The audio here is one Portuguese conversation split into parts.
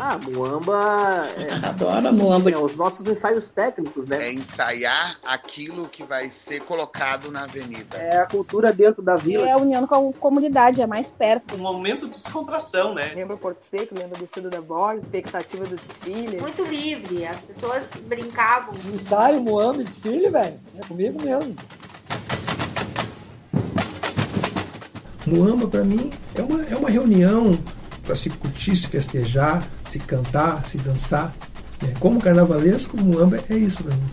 Ah, Muamba. É, Adoro Muamba. É, os nossos ensaios técnicos, né? É ensaiar aquilo que vai ser colocado na avenida. É a cultura dentro da vila. É a união com a comunidade, é mais perto. Um momento de descontração, né? Lembra Porto Seco, lembra do Descida da Borda, expectativa do desfile. Muito livre, as pessoas brincavam. Ensaio, Muamba, desfile, velho. É comigo mesmo. Muamba, para mim, é uma, é uma reunião para se curtir, se festejar, se cantar, se dançar. É, como carnavalesco, Muamba é isso para mim.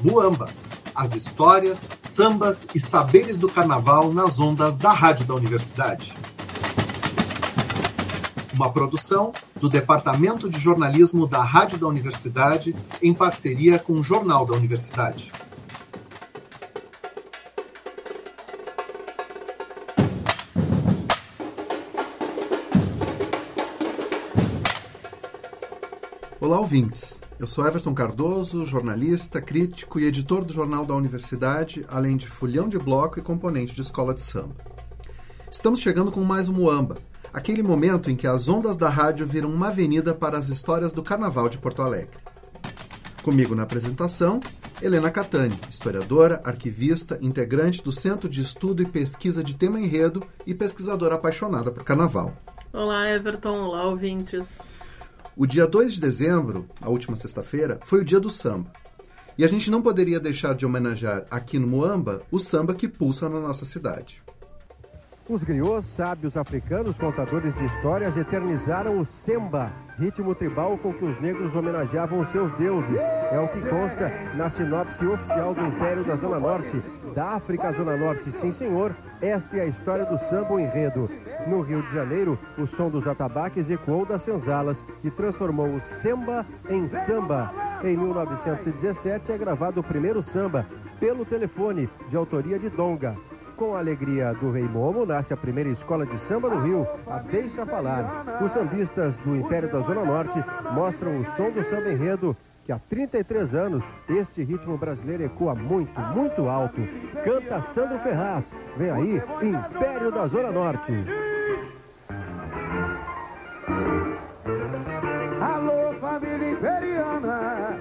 Muamba, as histórias, sambas e saberes do carnaval nas ondas da Rádio da Universidade. Uma produção do Departamento de Jornalismo da Rádio da Universidade em parceria com o Jornal da Universidade. Olá, ouvintes. Eu sou Everton Cardoso, jornalista, crítico e editor do Jornal da Universidade, além de fulhão de bloco e componente de escola de samba. Estamos chegando com mais um Muamba, aquele momento em que as ondas da rádio viram uma avenida para as histórias do Carnaval de Porto Alegre. Comigo na apresentação, Helena Catani, historiadora, arquivista, integrante do Centro de Estudo e Pesquisa de Tema Enredo e pesquisadora apaixonada por Carnaval. Olá, Everton. Olá, ouvintes. O dia 2 de dezembro, a última sexta-feira, foi o dia do samba. E a gente não poderia deixar de homenagear aqui no Moamba o samba que pulsa na nossa cidade. Os griots, sábios africanos, contadores de histórias, eternizaram o semba, ritmo tribal com que os negros homenageavam seus deuses. É o que consta na sinopse oficial do Império da Zona Norte, da África Zona Norte, sim senhor. Essa é a história do samba enredo. No Rio de Janeiro, o som dos atabaques ecoou das senzalas e transformou o samba em samba. Em 1917 é gravado o primeiro samba, pelo telefone, de autoria de Donga. Com a alegria do Rei Momo, nasce a primeira escola de samba no Rio, a Deixa Falar. Os sambistas do Império da Zona Norte mostram o som do samba enredo que há 33 anos este ritmo brasileiro ecoa muito, muito alto. Canta Sandro Ferraz. Vem aí, Império da Zona Norte. Alô, família imperiana.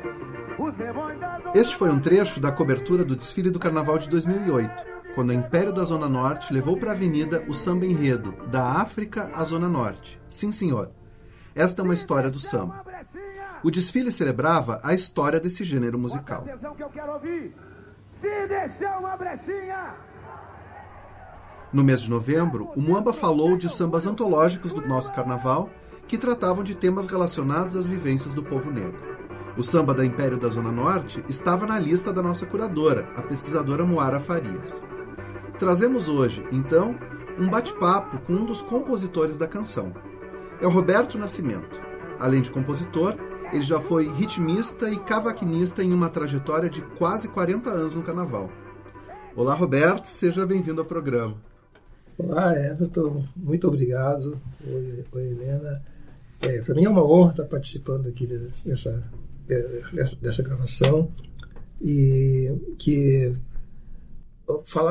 Este foi um trecho da cobertura do desfile do Carnaval de 2008, quando o Império da Zona Norte levou para a avenida o samba enredo, da África à Zona Norte. Sim, senhor. Esta é uma história do samba. O desfile celebrava a história desse gênero musical. No mês de novembro, o Muamba falou de sambas antológicos do nosso carnaval que tratavam de temas relacionados às vivências do povo negro. O samba da Império da Zona Norte estava na lista da nossa curadora, a pesquisadora Moara Farias. Trazemos hoje, então, um bate-papo com um dos compositores da canção. É o Roberto Nascimento. Além de compositor, ele já foi ritmista e cavaquinista em uma trajetória de quase 40 anos no carnaval. Olá, Roberto, seja bem-vindo ao programa. Olá, Everton, muito obrigado. Oi, oi Helena. É, Para mim é uma honra estar participando aqui dessa, dessa, gravação e que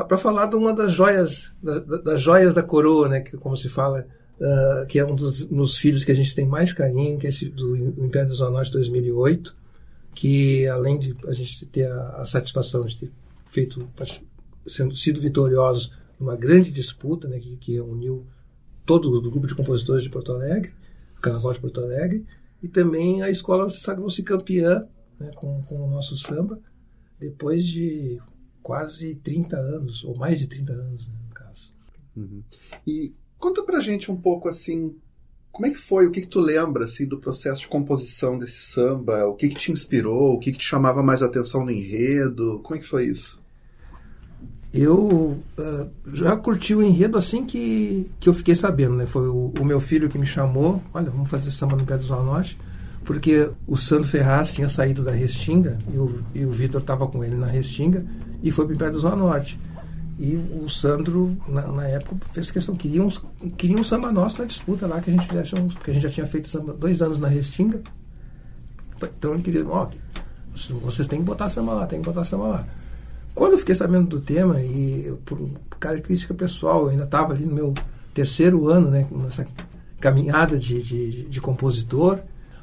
para falar de uma das joias da, das joias da coroa, né, que como se fala, uh, que é um dos, dos, filhos que a gente tem mais carinho, que é esse do Império dos Anões 2008, que além de a gente ter a, a satisfação de ter feito sendo sido vitoriosos uma grande disputa né, que, que uniu todo o grupo de compositores de Porto Alegre, o Carnaval de Porto Alegre, e também a escola sagrou-se campeã né, com, com o nosso samba, depois de quase 30 anos, ou mais de 30 anos, né, no caso. Uhum. E conta pra gente um pouco assim, como é que foi, o que, que tu lembra assim, do processo de composição desse samba, o que, que te inspirou, o que, que te chamava mais atenção no enredo, como é que foi isso? eu uh, já curti o enredo assim que, que eu fiquei sabendo, né? Foi o, o, meu filho que me chamou, olha, vamos fazer samba no Pé do Zona Norte, porque o Sandro Ferraz tinha saído da Restinga e o, o Vitor estava com ele na Restinga e foi para o Pé do Zona Norte. E o Sandro, na, na, época, fez questão, queria um, queria um samba nosso na disputa lá, que a gente fizesse um, porque a gente já tinha feito samba dois anos na Restinga. Então ele queria, ó, vocês têm que botar samba lá, tem que botar samba lá. Quando eu fiquei sabendo do tema, e por característica pessoal, eu ainda estava ali no meu, terceiro ano, né, nessa caminhada de, de, de compositor,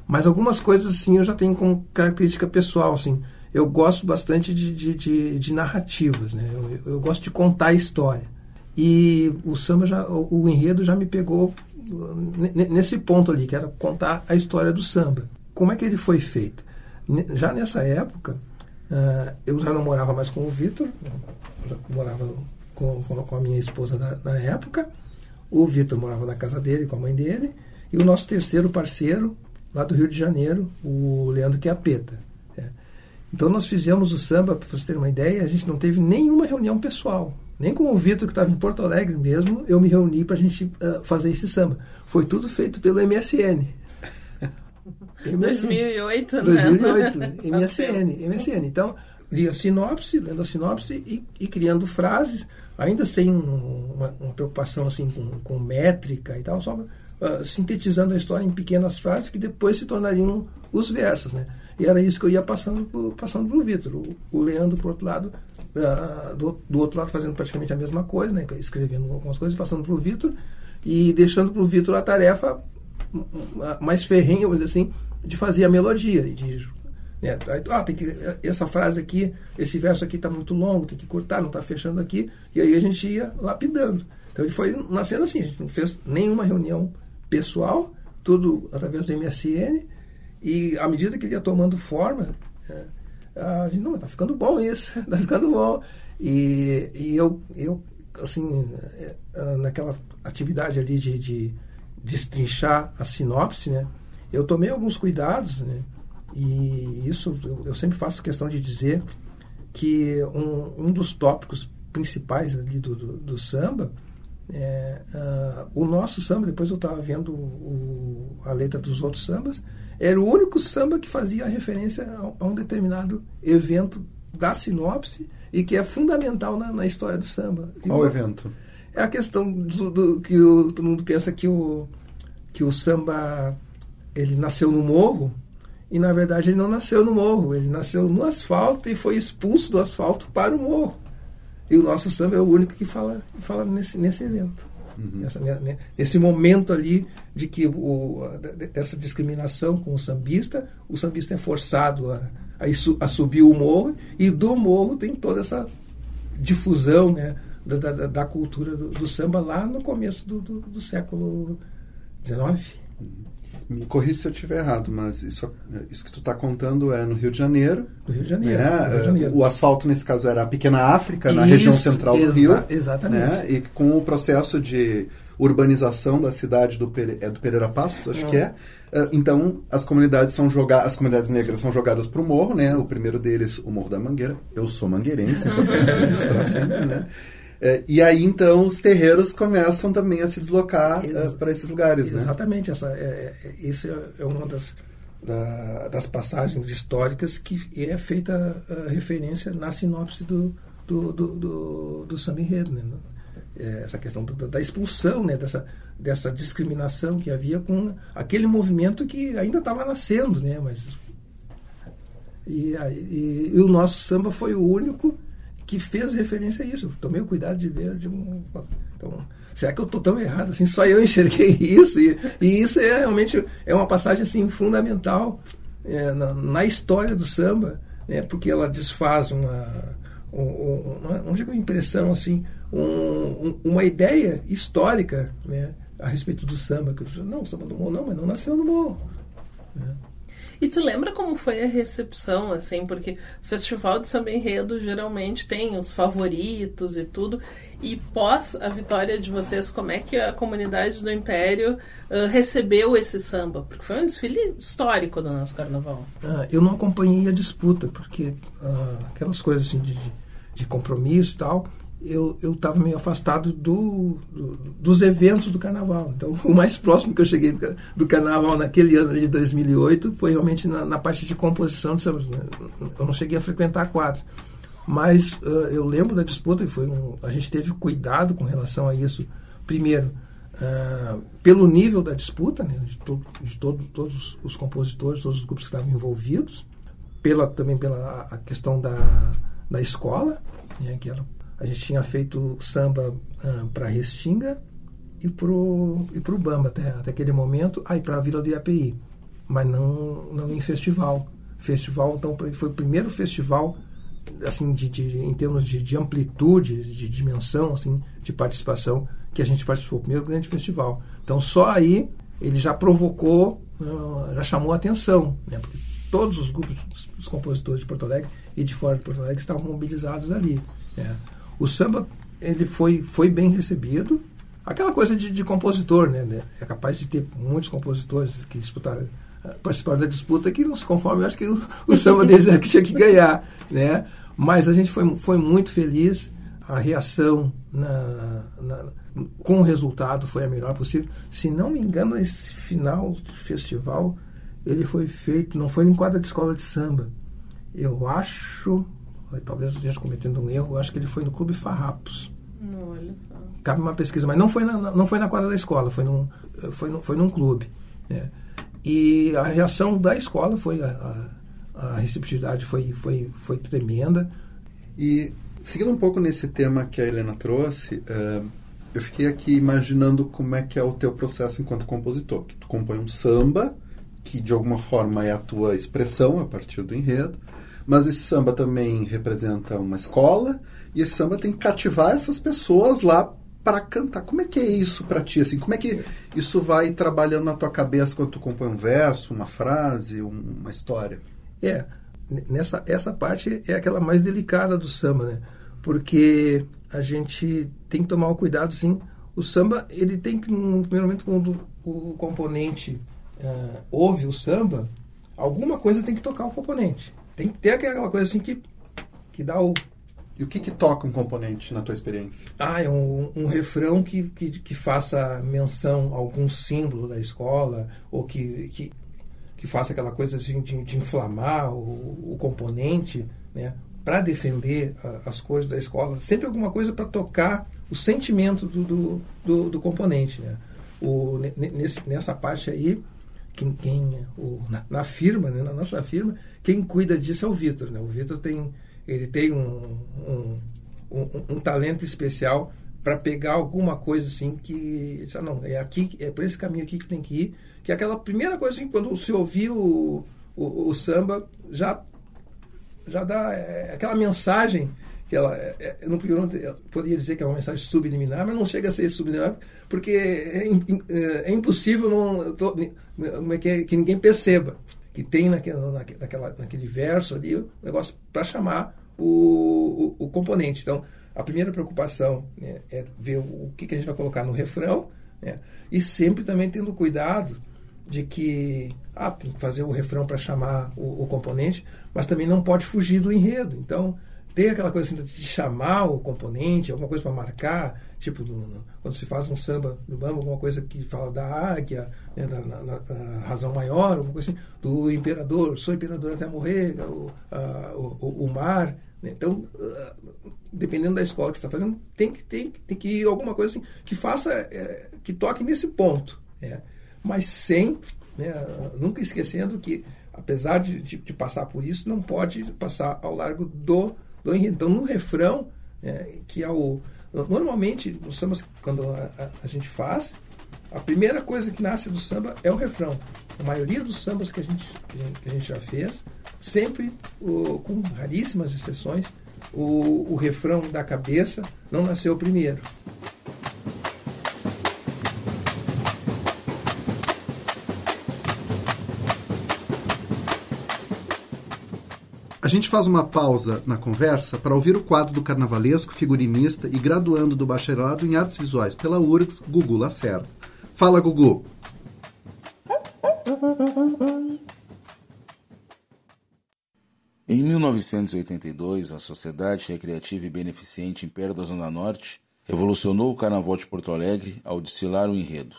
mas algumas coisas assim eu já tenho como característica pessoal, assim, eu gosto bastante de, de, de, de narrativas, né, eu, eu, gosto de contar a história. E o samba, já, o, o enredo já me pegou nesse ponto ali, que era contar a história do samba. Como é que ele foi feito? Já nessa época, uh, eu já não morava mais com o Vitor, morava com, com, a minha esposa na, na época, o Vitor morava na casa dele com a mãe dele, e o nosso terceiro parceiro, lá do Rio de Janeiro, o Leandro Quiapeta. Então nós fizemos o samba, para vocês terem uma ideia, a gente não teve nenhuma reunião pessoal. Nem com o Vitor, que estava em Porto Alegre mesmo, eu me reuni para a gente uh, fazer esse samba. Foi tudo feito pelo MSN. MSN. 2008, né? 2008, MSN, MSN. Então, lia a sinopse, lendo a sinopse e, e criando frases, ainda sem uma, uma preocupação assim com, com, métrica e tal, só uh, sintetizando a história em pequenas frases que depois se tornariam os versos, né? E era isso que eu ia passando passando para o Vitor. O Leandro, por outro lado, uh, do, do outro lado fazendo praticamente a mesma coisa, né? escrevendo algumas coisas, passando para o Vitor e deixando para o Vitor a tarefa mais ferrenha, vamos dizer assim, de fazer a melodia. E de, né, ah, tem que, essa frase aqui, esse verso aqui está muito longo, tem que cortar, não está fechando aqui. E aí a gente ia lapidando. Então ele foi nascendo assim, a gente não fez nenhuma reunião pessoal, tudo através do MSN. E à medida que ele ia tomando forma, é, a gente, não, está ficando bom isso, está ficando bom. E, e eu, eu, assim, é, é, naquela atividade ali de, de destrinchar a sinopse, né, eu tomei alguns cuidados, né, e isso eu, sempre faço questão de dizer que um, um dos tópicos principais ali do, do, do samba é, uh, o nosso samba, depois eu estava vendo o, a letra dos outros sambas, era o único samba que fazia referência a, a um determinado evento da sinopse e que é fundamental na, na história do samba. Qual evento? É a questão do, do que o, todo mundo pensa que o, que o samba ele nasceu no morro e na verdade ele não nasceu no morro, ele nasceu no asfalto e foi expulso do asfalto para o morro. E o nosso samba é o único que fala, fala nesse, nesse evento. Uhum. Essa, né, esse momento ali de que o, dessa discriminação com o sambista, o sambista é forçado a, a, a subir o morro e do morro tem toda essa difusão né, da, da, da cultura do, do, samba lá no começo do, do, do século XIX. Uhum. Me corri se eu estiver errado, mas isso, isso que tu está contando é no Rio de Janeiro. No Rio de Janeiro, né? Rio de Janeiro. O asfalto, nesse caso, era a Pequena África, na isso, região central do Rio. Exatamente. Né? E com o processo de urbanização da cidade do, Pere, é do Pereira Passos, acho que é. Ah, então, as comunidades são jogadas, as comunidades negras são jogadas para o morro, né? O primeiro deles, o Morro da Mangueira. Eu sou mangueirense, então registrar sempre, né? É, e aí, então, os terreiros começam também a se deslocar uh, para esses lugares, né? Exatamente. Essa, é, é, isso é uma das, da, das passagens históricas que é feita referência na sinopse do, do, do, do, do samba enredo, né? É, essa questão do, da expulsão, né? Dessa, dessa discriminação que havia com aquele movimento que ainda estava nascendo, né? Mas... E, e, e o nosso samba foi o único que fez referência a isso. Tomei o cuidado de ver. De um, então, será que eu estou tão errado assim? Só eu enxerguei isso. E, e, isso é realmente é uma passagem assim, fundamental é, na, na, história do samba, né, porque ela desfaz uma, uma, não digo impressão, assim, um, uma ideia histórica né, a respeito do samba. Que eu, não, o samba do morro não, mas não nasceu no morro. Né. E tu lembra como foi a recepção, assim, porque Festival de Samba Enredo geralmente tem os favoritos e tudo. E pós a vitória de vocês, como é que a comunidade do Império uh, recebeu esse samba? Porque foi um desfile histórico do nosso carnaval. Ah, eu não acompanhei a disputa, porque aquelas coisas assim de, de compromisso e tal, eu estava meio afastado do, do, dos eventos do carnaval. Então, o mais próximo que eu cheguei do, do carnaval naquele ano de 2008 foi realmente na, na parte de composição sambas. Né? Eu não cheguei a frequentar quadros. Mas uh, eu lembro da disputa e foi um, a gente teve cuidado com relação a isso. Primeiro, uh, pelo nível da disputa, né, de, to, de todo, todos os compositores, todos os grupos que estavam envolvidos, pela, também pela a questão da, da escola, né, que era a gente tinha feito samba uh, para Restinga, e pro, e pro Bamba até, até aquele momento, aí para a Vila do IAPI, mas não, não em festival. Festival, então, foi o primeiro festival assim de, de, em termos de, de, amplitude, de dimensão, assim, de participação, que a gente participou, o primeiro grande festival. Então, só aí ele já provocou, uh, já chamou a atenção, né? Porque todos os grupos, os compositores de Porto Alegre e de fora de Porto Alegre estavam mobilizados ali. Né? O samba ele foi, foi bem recebido, aquela coisa de, de compositor, né? É capaz de ter muitos compositores que disputaram participaram da disputa que não se conformam, acho que o, o samba deles era que tinha que ganhar, né? Mas a gente foi, foi muito feliz, a reação na, na, com o resultado foi a melhor possível. Se não me engano, esse final do festival ele foi feito, não foi em quadra de escola de samba. Eu acho, talvez eu esteja cometendo um erro, acho que ele foi no Clube Farrapos. Não, olha só. Cabe uma pesquisa, mas não foi na, não foi na quadra da escola, foi num, foi num, foi num clube. Né? E a reação da escola foi, a, a, receptividade foi, foi, foi tremenda. E seguindo um pouco nesse tema que a Helena trouxe, uh, eu fiquei aqui imaginando como é que é o teu processo enquanto compositor. Que tu compõe um samba, que de alguma forma é a tua expressão a partir do enredo, mas esse samba também representa uma escola, e esse samba tem que cativar essas pessoas lá para cantar. Como é que é isso para ti? Assim, como é que isso vai trabalhando na tua cabeça quando tu compõe um verso, uma frase, uma história? É, nessa essa parte é aquela mais delicada do samba, né? Porque a gente tem que tomar o cuidado, sim. O samba, ele tem que, no primeiro momento, quando o componente uh, ouve o samba, alguma coisa tem que tocar o componente. Tem que ter aquela coisa assim que, que dá o e o que, que toca um componente na tua experiência? Ah, é um, um refrão que, que, que, faça menção a algum símbolo da escola, ou que, que, que faça aquela coisa assim de, de inflamar o, o componente, né? para defender a, as cores da escola. Sempre alguma coisa para tocar o sentimento do, do, do, do componente. Né? O, nesse, nessa parte aí, quem, quem o, na, na, firma, né? na nossa firma, quem cuida disso é o Vitor. Né? O Vitor tem ele tem um, um, um, um talento especial para pegar alguma coisa assim que ah, não é aqui é por esse caminho aqui que tem que ir que é aquela primeira coisa assim quando você ouvir o, o, o samba já já dá é, aquela mensagem que ela é, é não, poderia dizer que é uma mensagem subliminar mas não chega a ser subliminar porque é, é, é impossível não tô, é que, que ninguém perceba que tem naquela, naquela, naquele verso ali um negócio para chamar o, o, o, componente. Então, a primeira preocupação né, é ver o que, que, a gente vai colocar no refrão né, e sempre também tendo cuidado de que ah, tem que fazer o refrão para chamar o, o, componente, mas também não pode fugir do enredo. Então, tem aquela coisa assim de chamar o componente, alguma coisa para marcar, tipo quando se faz um samba no bamba, alguma coisa que fala da águia, né, da, na, na, razão maior, alguma coisa assim, do imperador, sou imperador até morrer, o, a, o, o, mar. Né? Então, uh, dependendo da escola que está fazendo, tem que, tem, tem que ir alguma coisa assim que faça, é, que toque nesse ponto. Né? Mas sem, né, nunca esquecendo que, apesar de, de, de passar por isso, não pode passar ao largo do do enredo. Então, no refrão, é, que é o. Normalmente, nos sambas, quando a, a, a, gente faz, a primeira coisa que nasce do samba é o refrão. A maioria dos sambas que a gente, que a gente já fez, sempre, o, com raríssimas exceções, o, o refrão da cabeça não nasceu primeiro. A gente faz uma pausa na conversa para ouvir o quadro do carnavalesco, figurinista e graduando do bacharelado em artes visuais pela URGS, Gugu Lacerda. Fala, Gugu! Em 1982, a Sociedade Recreativa e Beneficente Império da Zona Norte revolucionou o Carnaval de Porto Alegre ao desfilar o enredo,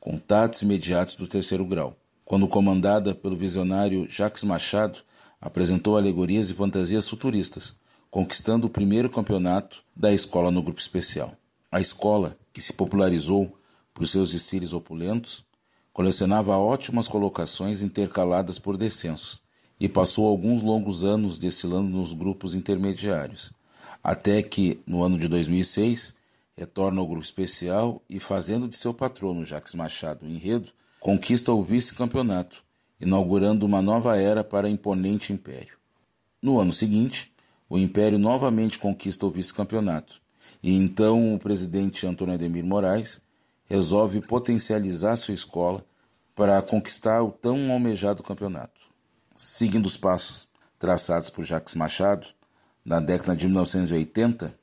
Contatos Imediatos do Terceiro Grau, quando comandada pelo visionário Jacques Machado, apresentou alegorias e fantasias futuristas, conquistando o primeiro campeonato da escola no grupo especial. A escola, que se popularizou por seus desfiles opulentos, colecionava ótimas colocações intercaladas por descensos e passou alguns longos anos desfilando nos grupos intermediários, até que, no ano de 2006, retorna ao grupo especial e, fazendo de seu patrono Jacques Machado o enredo, conquista o vice-campeonato, inaugurando uma nova era para o imponente império. No ano seguinte, o império novamente conquista o vice-campeonato, e então o presidente Antônio Ademir Moraes resolve potencializar sua escola para conquistar o tão almejado campeonato. Seguindo os passos traçados por Jacques Machado, na década de 1980,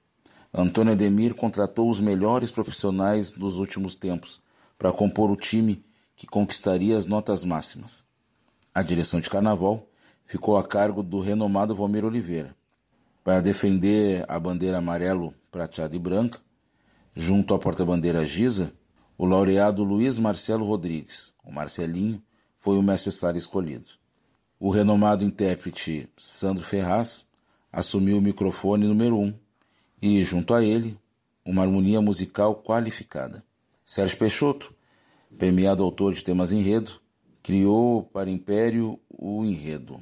Antônio Ademir contratou os melhores profissionais dos últimos tempos para compor o time que conquistaria as notas máximas. A direção de carnaval ficou a cargo do renomado Valmir Oliveira. Para defender a bandeira amarelo, prateada e branca, junto à porta-bandeira Giza, o laureado Luiz Marcelo Rodrigues, o Marcelinho, foi o necessário escolhido. O renomado intérprete Sandro Ferraz assumiu o microfone número um e, junto a ele, uma harmonia musical qualificada. Sérgio Peixoto, premiado autor de temas enredo, criou para Império o enredo.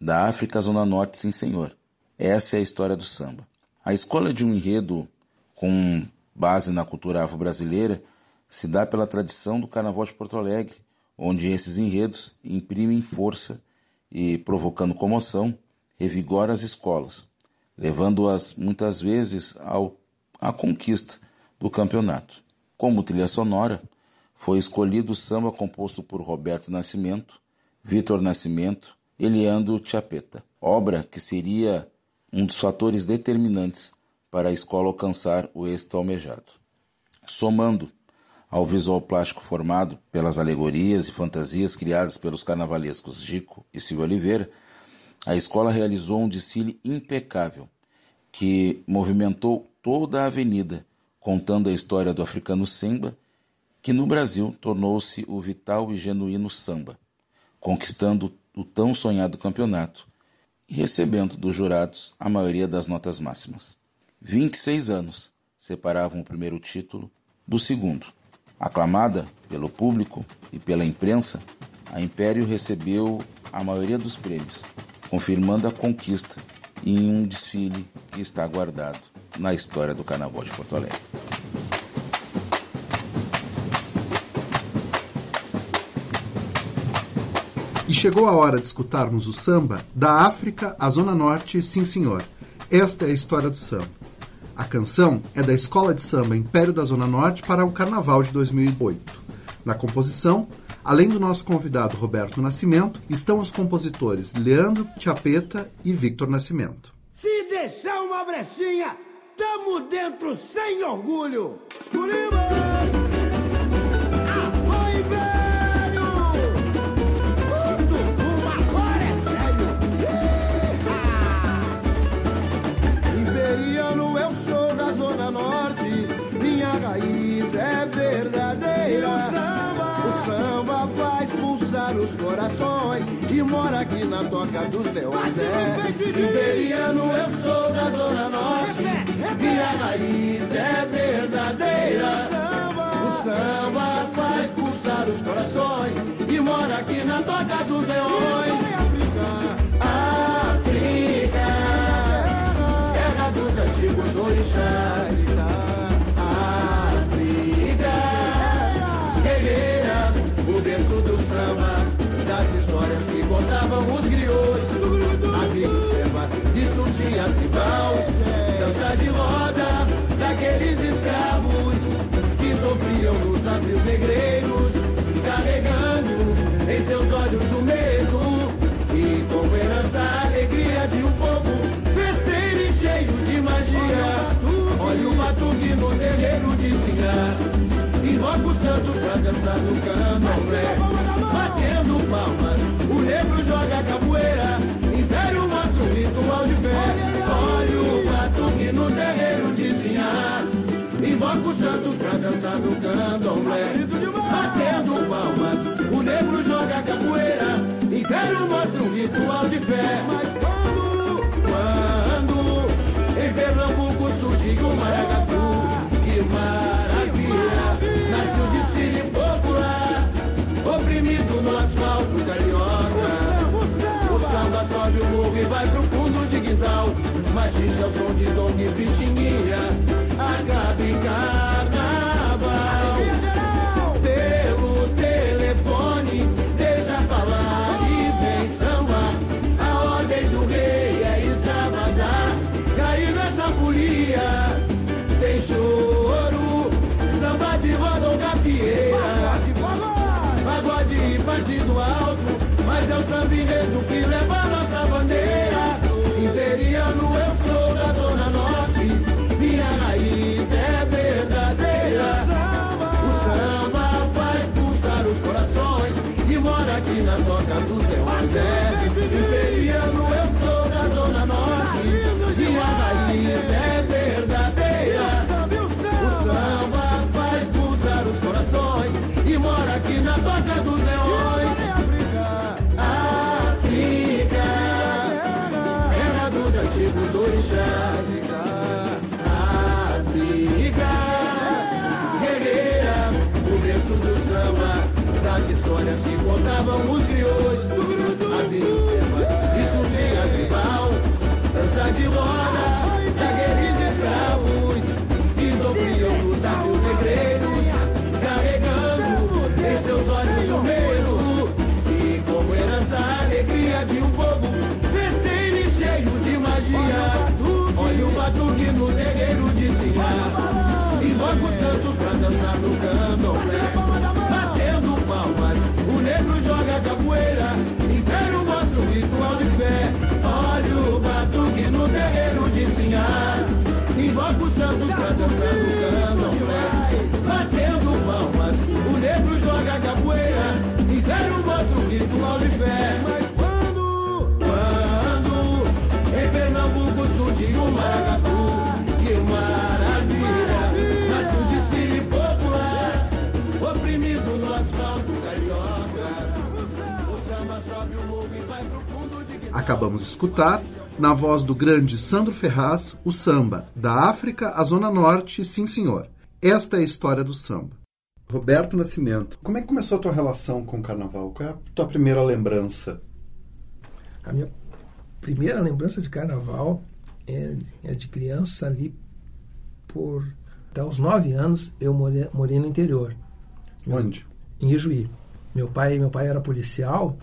Da África Zona Norte, sim senhor. Essa é a história do samba. A escola de um enredo com base na cultura afro-brasileira se dá pela tradição do Carnaval de Porto Alegre, onde esses enredos imprimem força e, provocando comoção, revigora as escolas, levando-as muitas vezes ao, à conquista do campeonato. Como trilha sonora, foi escolhido o samba composto por Roberto Nascimento, Vitor Nascimento e Leandro Chapeta, obra que seria um dos fatores determinantes para a escola alcançar o êxito almejado. Somando ao visual plástico formado pelas alegorias e fantasias criadas pelos carnavalescos Gico e Silvio Oliveira, a escola realizou um desfile impecável que movimentou toda a avenida, contando a história do africano samba, que no Brasil tornou-se o vital e genuíno samba, conquistando o tão sonhado campeonato e recebendo dos jurados a maioria das notas máximas. 26 anos separavam o primeiro título do segundo. Aclamada pelo público e pela imprensa, a Império recebeu a maioria dos prêmios, confirmando a conquista em um desfile que está guardado na história do Carnaval de Porto Alegre. E chegou a hora de escutarmos o samba da África à Zona Norte, sim senhor. Esta é a história do samba. A canção é da Escola de Samba Império da Zona Norte para o Carnaval de 2008. Na composição, Além do nosso convidado Roberto Nascimento, estão os compositores Leandro Chapeta e Victor Nascimento. Se deixar uma brechinha, tamo dentro sem orgulho. Escurima! Na toca dos leões. É iberiano, eu sou da Zona Norte, minha raiz é verdadeira. O samba faz pulsar os corações e mora aqui na toca dos leões. África, terra dos antigos orixás. Das histórias que contavam os griots. Dançar no candomblé. Batendo palmas, o negro joga capoeira. Império mostra um ritual de fé. Olha o batuque no terreiro de Sinhá. Invoca os santos pra dançar no candomblé. Batendo palmas, o negro joga capoeira. Império mostra um ritual de fé. Mas quando, quando Em Pernambuco surgiu o maracatu Que maravilha Oprimido no asfalto carioca. O samba sobe o morro e vai pro fundo de quintal. Machista é o som de Dom e Pixinguinha A Contavam os griões, a deusa e cozinha tribal, dança de roda, daqueles escravos, desobriam dos sábios negreiros, carregando em seus olhos o medo, e como herança a alegria de um povo, festeiro cheio de magia, olha o batuque no negreiro de Sinhá, e logo santos pra dançar no candomblé. Mostra o ritual de fé. Mas quando, quando em Pernambuco surgiu o maracatu, que maravilha, nasce um desfile popular, oprimido no asfalto carioca. O samba sobe o morro e vai pro fundo de Acabamos de escutar, na voz do grande Sandro Ferraz, o samba Da África à Zona Norte, sim senhor. Esta é a história do samba. Roberto Nascimento, como é que começou a tua relação com o carnaval? Qual é a tua primeira lembrança? A minha primeira lembrança de carnaval é, é de criança ali por até os nove anos eu morei, morei no interior. Onde? Em Ijuí. Meu pai, meu pai era policial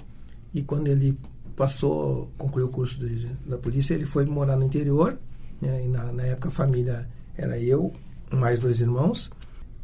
e quando ele passou, concluiu o curso de, da polícia, ele foi morar no interior. Né, e na, na época a família era eu, mais dois irmãos.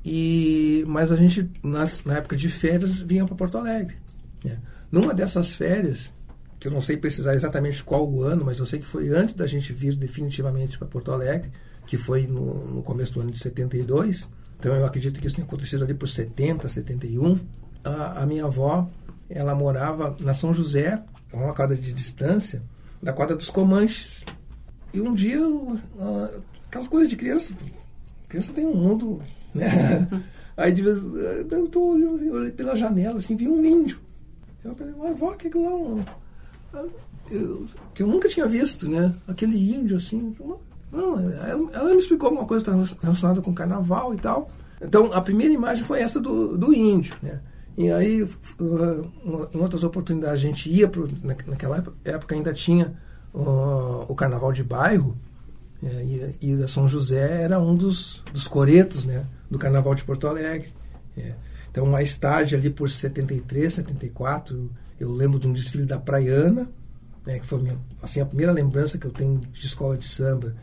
E mas a gente nas, na época de férias vinha para Porto Alegre. né. Numa dessas férias, que eu não sei precisar exatamente qual o ano, mas eu sei que foi antes da gente vir definitivamente para Porto Alegre, que foi no, no começo do ano de 72. Então eu acredito que isso tenha acontecido ali por 70, 71. A, a minha avó, ela morava na São José, a uma quadra de distância, da quadra dos Comanches. E um dia, ah, aquelas coisas de criança, criança tem um mundo, né? Aí de vez eu tô olhando, assim, olhei pela janela, assim, vi um índio. Eu falei, mas vó, que lá um... Eu, que eu nunca tinha visto, né? Aquele índio, assim. Não, ela, ela me explicou alguma coisa relacionada com carnaval e tal. Então, a primeira imagem foi essa do, do índio, né? E aí, uh, em outras oportunidades, a gente ia, pro, na, naquela época ainda tinha uh, o carnaval de bairro, é, e, e a São José era um dos, dos coretos né, do carnaval de Porto Alegre. É. Então, mais tarde, ali por 73, 74, eu lembro de um desfile da Praiana, né, que foi minha, assim, a primeira lembrança que eu tenho de escola de samba,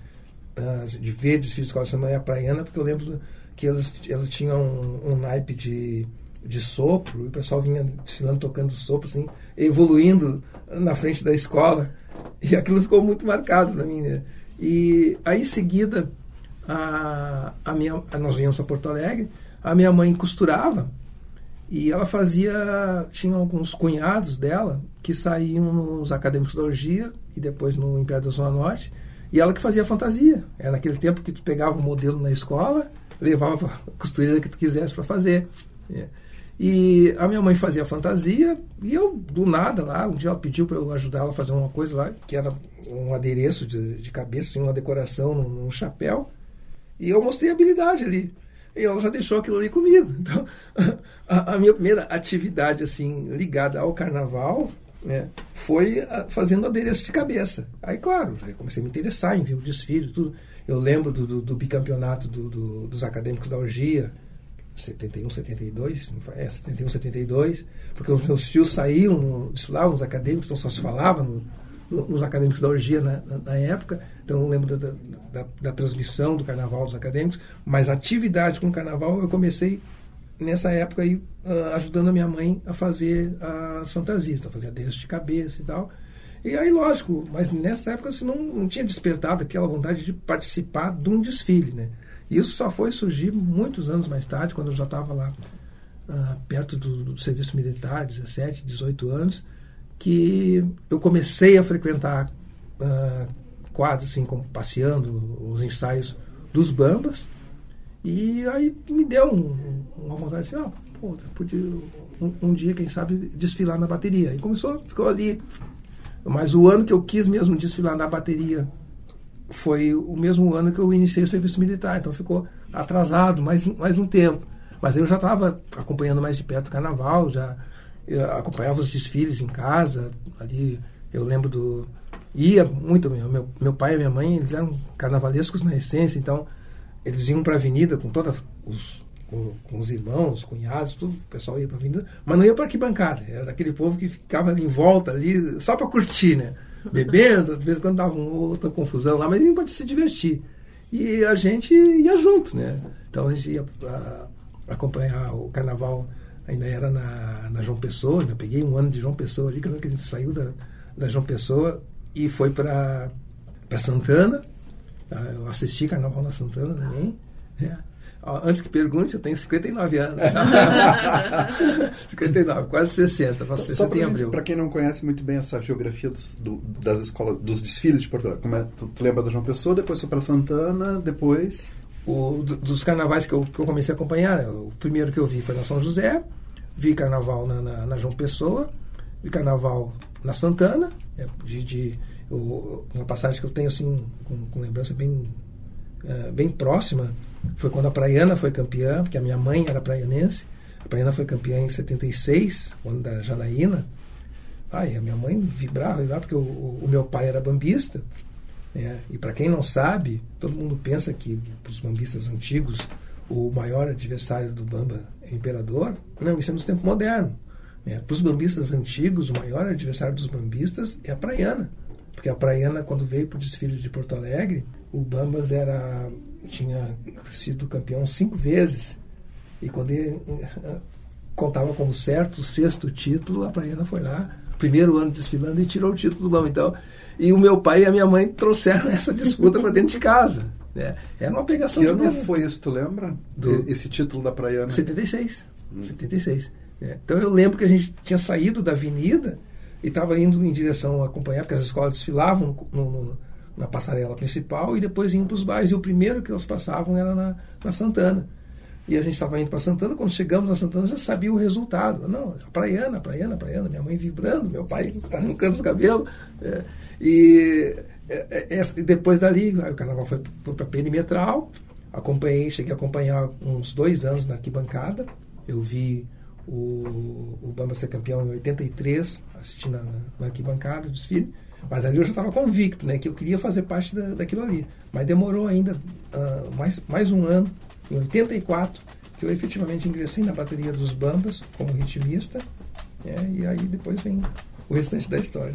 uh, de ver desfile de escola de samba é a Praiana, porque eu lembro que elas, elas tinham um, um naipe de de sopro, e o pessoal vinha desfilando tocando sopro, assim, evoluindo na frente da escola. E aquilo ficou muito marcado para mim, né? E aí em seguida, a, a minha, nós viemos a Porto Alegre, a minha mãe costurava e ela fazia, tinha alguns cunhados dela que saíam nos Acadêmicos da Orgia e depois no Império da Zona Norte, e ela que fazia fantasia. Era naquele tempo que tu pegava o modelo na escola, levava a costureira que tu quisesse para fazer. E a minha mãe fazia fantasia e eu, do nada lá, um dia ela pediu para eu ajudar ela a fazer uma coisa lá, que era um adereço de, de cabeça, assim, uma decoração num, num chapéu. E eu mostrei habilidade ali. E ela já deixou aquilo ali comigo. Então, a, a minha primeira atividade, assim, ligada ao carnaval, né, foi a, fazendo adereço de cabeça. Aí, claro, eu comecei a me interessar em ver o desfile, tudo. Eu lembro do, do, do bicampeonato do, dos acadêmicos da orgia, 71, 72, é, 71, 72, porque os meus tios saíam, desfilavam nos acadêmicos, então só se falava no, no, nos acadêmicos da orgia na, na, na época, então eu lembro da, da, da, transmissão do carnaval dos acadêmicos, mas a atividade com o carnaval eu comecei nessa época aí, uh, ajudando a minha mãe a fazer as fantasias, a fazer adereço de cabeça e tal. E aí, lógico, mas nessa época você não, não tinha despertado aquela vontade de participar de um desfile, né? Isso só foi surgir muitos anos mais tarde, quando eu já estava lá uh, perto do, do, serviço militar, 17, 18 anos, que eu comecei a frequentar uh, quadros, assim, como passeando, os ensaios dos Bambas, e aí me deu um, uma vontade de, ah, pô, podia um, um, dia, quem sabe, desfilar na bateria. E começou, ficou ali. Mas o ano que eu quis mesmo desfilar na bateria foi o mesmo ano que eu iniciei o serviço militar, então ficou atrasado mais, mais um tempo. Mas eu já estava acompanhando mais de perto o carnaval, já acompanhava os desfiles em casa, ali eu lembro do. ia muito, meu, meu pai e minha mãe, eles eram carnavalescos na essência, então eles iam para a avenida com todos os com, com os irmãos, os cunhados, tudo, o pessoal ia para a avenida, mas não ia para arquibancada. Era daquele povo que ficava em volta ali, só para curtir, né? Bebendo, de vez em quando dava uma outra confusão lá, mas ia para se divertir. E a gente ia junto, né? Então a gente ia para acompanhar o carnaval, ainda era na, na João Pessoa, ainda peguei um ano de João Pessoa ali, que a gente saiu da, da João Pessoa e foi para Santana. Tá? Eu assisti Carnaval na Santana também. É. Antes que pergunte, eu tenho 59 anos. 59, quase 60. Faço 60 em abril. Para quem não conhece muito bem essa geografia dos, do, das escolas, dos desfiles de Portugal, como é, tu, tu lembra da João Pessoa, depois foi para Santana, depois. O, dos carnavais que eu, que eu comecei a acompanhar, né? o primeiro que eu vi foi na São José, vi carnaval na, na, na João Pessoa, vi carnaval na Santana, né? de, de eu, uma passagem que eu tenho assim, com, com lembrança bem, uh, bem próxima foi quando a Praiana foi campeã, porque a minha mãe era praianense. A Praiana foi campeã em 76, quando da Janaína. Ai, a minha mãe vibrava, vibrava porque o, o meu pai era bambista. Né? E para quem não sabe, todo mundo pensa que os bambistas antigos o maior adversário do Bamba é o imperador. Não, isso é nos tempos modernos. Né? Para os bambistas antigos, o maior adversário dos bambistas é a Praiana. Porque a Praiana, quando veio para o desfile de Porto Alegre, o Bambas era tinha sido campeão cinco vezes. E quando ele eh, contava como certo o sexto título, a Praiana foi lá, primeiro ano desfilando e tirou o título do Bamba. Então, e o meu pai e a minha mãe trouxeram essa disputa para dentro de casa. Né? Era uma pegação que de ano foi isso, tu lembra? Do... Esse título da Praiana? 76. Hum. 76. É. Então eu lembro que a gente tinha saído da avenida e estava indo em direção a acompanhar, porque as escolas desfilavam no, no, na passarela principal e depois iam para os bairros. E o primeiro que elas passavam era na, na Santana. E a gente estava indo para Santana, quando chegamos na Santana já sabia o resultado. Não, a praiana, a praiana, a praiana, minha mãe vibrando, meu pai arrancando os cabelos. É, e é, é, depois dali, o carnaval foi, foi para perimetral, acompanhei, cheguei a acompanhar uns dois anos na arquibancada. Eu vi o, o Bamba ser campeão em 83, assistindo na, na arquibancada do desfile. Mas ali eu já estava convicto, né, que eu queria fazer parte da, daquilo ali. Mas demorou ainda uh, mais, mais um ano, em 84, que eu efetivamente ingressei na bateria dos Bambas como ritmista. Né, e aí depois vem o restante da história.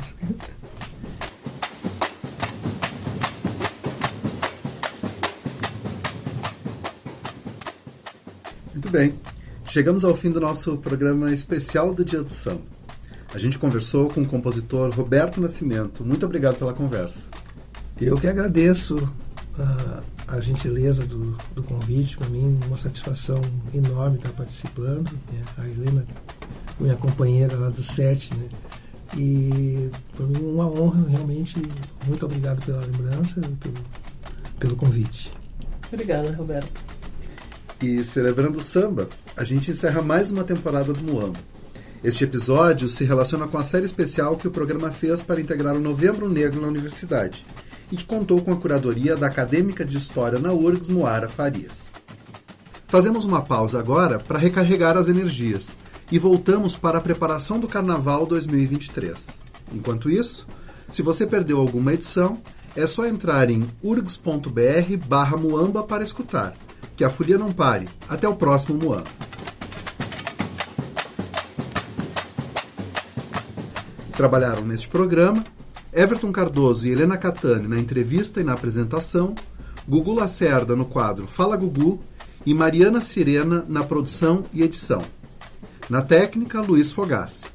Muito bem. Chegamos ao fim do nosso programa especial do Dia do Samba. A gente conversou com o compositor Roberto Nascimento. Muito obrigado pela conversa. Eu que agradeço a, a gentileza do, do convite. Para mim, uma satisfação enorme estar participando. Né? A Helena, minha companheira lá do SET. Né? E para mim, uma honra, realmente. Muito obrigado pela lembrança e pelo, pelo convite. Obrigada, Roberto. E celebrando o samba, a gente encerra mais uma temporada do Muamba. Este episódio se relaciona com a série especial que o programa fez para integrar o Novembro Negro na universidade e que contou com a curadoria da acadêmica de História na URGS, Moara Farias. Fazemos uma pausa agora para recarregar as energias e voltamos para a preparação do Carnaval 2023. Enquanto isso, se você perdeu alguma edição, é só entrar em urgs.br barra muamba para escutar. Que a folia não pare. Até o próximo Muamba. Trabalharam neste programa Everton Cardoso e Helena Catani na entrevista e na apresentação, Gugu Lacerda no quadro Fala Gugu e Mariana Sirena na produção e edição. Na técnica, Luiz Fogassi.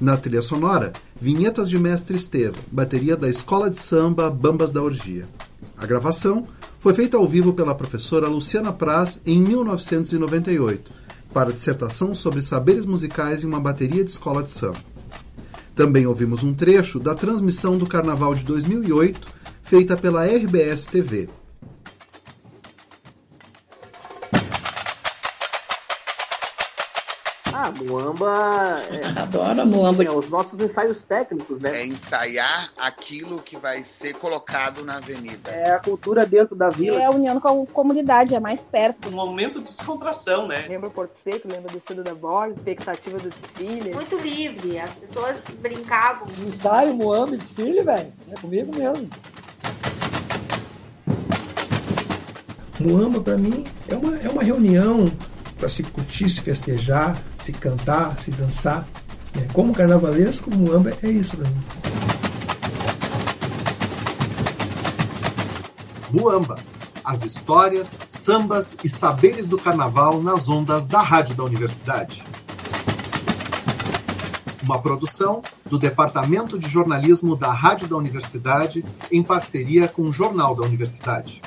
Na trilha sonora, vinhetas de Mestre Estevam, bateria da Escola de Samba Bambas da Orgia. A gravação foi feita ao vivo pela professora Luciana Praz em 1998, para dissertação sobre saberes musicais em uma bateria de escola de samba. Também ouvimos um trecho da transmissão do Carnaval de 2008, feita pela RBS TV. Ah, Muamba. É, Adoro Muamba. É, os nossos ensaios técnicos, né? É ensaiar aquilo que vai ser colocado na avenida. É a cultura dentro da vila. É a união com a comunidade, é mais perto. Um momento de descontração, né? Lembra Porto Seco, lembra do Cido da Borda, expectativa do desfile. Muito livre, as pessoas brincavam. Ensaio, Muamba, desfile, velho. É comigo mesmo. Muamba, para mim, é uma, é uma reunião para se curtir, se festejar, se cantar, se dançar. Né? Como carnavalesco, Muamba é isso para mim. Muamba, as histórias, sambas e saberes do carnaval nas ondas da Rádio da Universidade. Uma produção do Departamento de Jornalismo da Rádio da Universidade em parceria com o Jornal da Universidade.